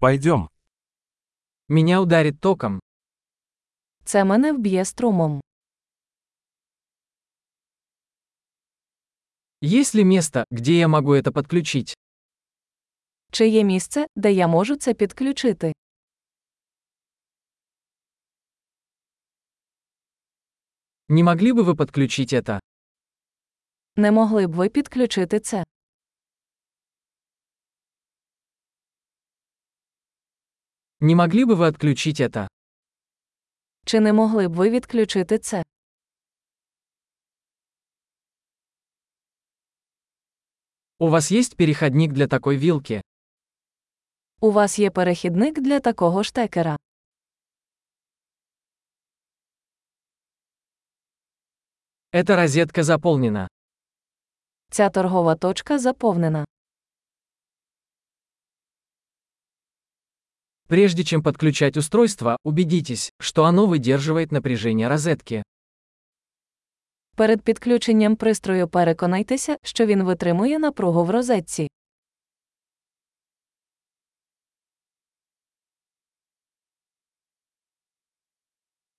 Пойдем. Меня ударит током. Це мене вб'є струмом. Есть ли место, где я могу это подключить? Чи є місце, де я можу це підключити? Не могли бы вы подключить это? Не могли б ви підключити це? Не могли бы вы отключить это? Чи не могли б ви відключити це? У вас есть переходник для такой вилки? У вас є перехідник для такого штекера. Эта розетка заполнена. Ця торгова точка заповнена. Прежде чем подключать устройство, убедитесь, что оно выдерживает напряжение розетки. Перед підключенням пристрою переконайтеся, що він витримує напругу в розетці.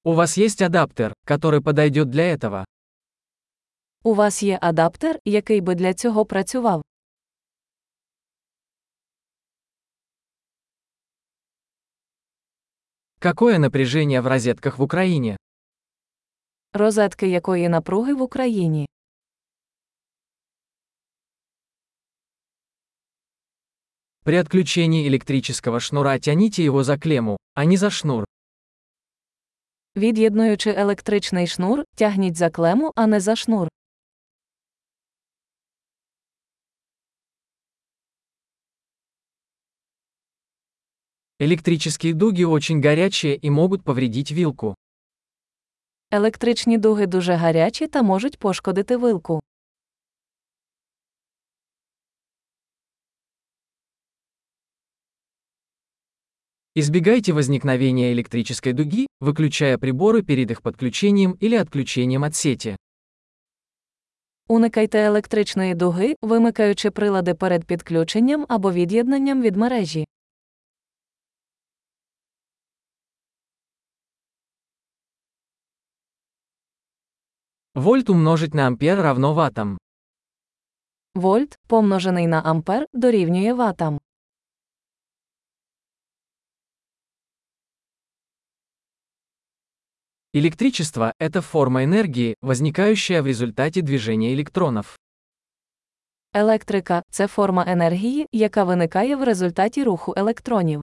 У вас есть адаптер, который подойдет для этого? У вас є адаптер, який би для цього працював. Какое напряжение в розетках в Украине? Розетки якої напруги в Україні. При отключении электрического шнура тяните его за клемму, а не за шнур. Від'єднуючи електричний шнур, тягніть за клему, а не за шнур. Электрические дуги очень горячие и могут повредить вилку. Електричні дуги дуже гарячі та можуть пошкодити вилку. Избегайте возникновения электрической дуги, выключая приборы перед их подключением или отключением от сети. Уникайте електричної дуги, вимикаючи прилади перед підключенням або від'єднанням від мережі. Вольт умножить на ампер равно ваттам. Вольт, помножений на ампер, дорівнює ватам. Электричество – это форма энергии, возникающая в результате движения электронов. Електрика це форма енергії, яка виникає в результаті руху електронів.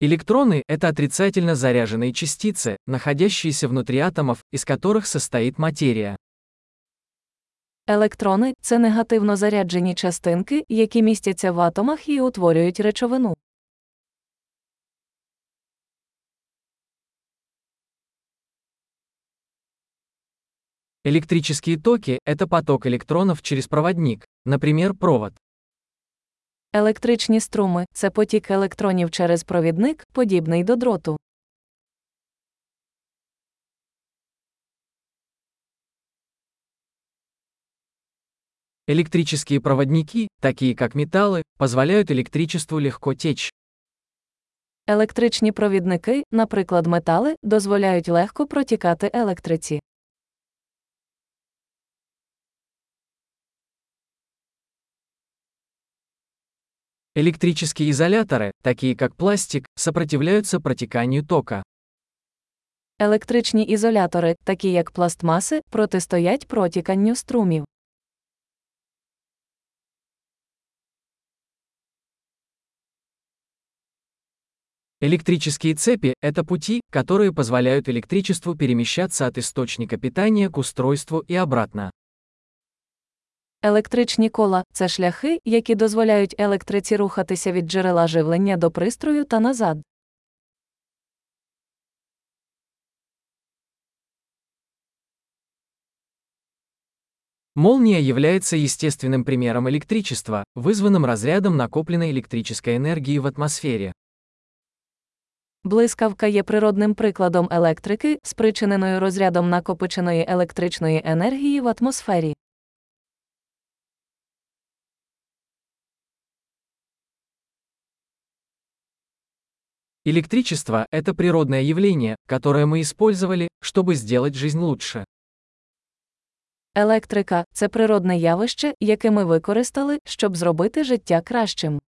Электроны – это отрицательно заряженные частицы, находящиеся внутри атомов, из которых состоит материя. Електрони це негативно заряджені частинки, які містяться в атомах і утворюють речовину. Электрические токи – это поток электронов через проводник, например, провод. Електричні струми це потік електронів через провідник, подібний до дроту. Электрические проводники, такие как металлы, позволяют электричеству легко течь. Електричні провідники, наприклад, метали, дозволяють легко протікати електриці. Электрические изоляторы, такие как пластик, сопротивляются протеканию тока. Електричні ізолятори, такі як пластмаси, протистоять протіканню струмів. Электрические цепи – это пути, которые позволяют электричеству перемещаться от источника питания к устройству и обратно. Електричні кола це шляхи, які дозволяють електриці рухатися від джерела живлення до пристрою та назад. Молния является естественным примером электричества, вызванным разрядом накопленной электрической энергии в атмосфере. Блискавка є природним прикладом електрики, спричиненою розрядом накопиченої електричної енергії в атмосфері. Электричество – это природное явление, которое мы использовали, чтобы сделать жизнь лучше. Електрика це природне явище, яке ми використали, щоб зробити життя кращим.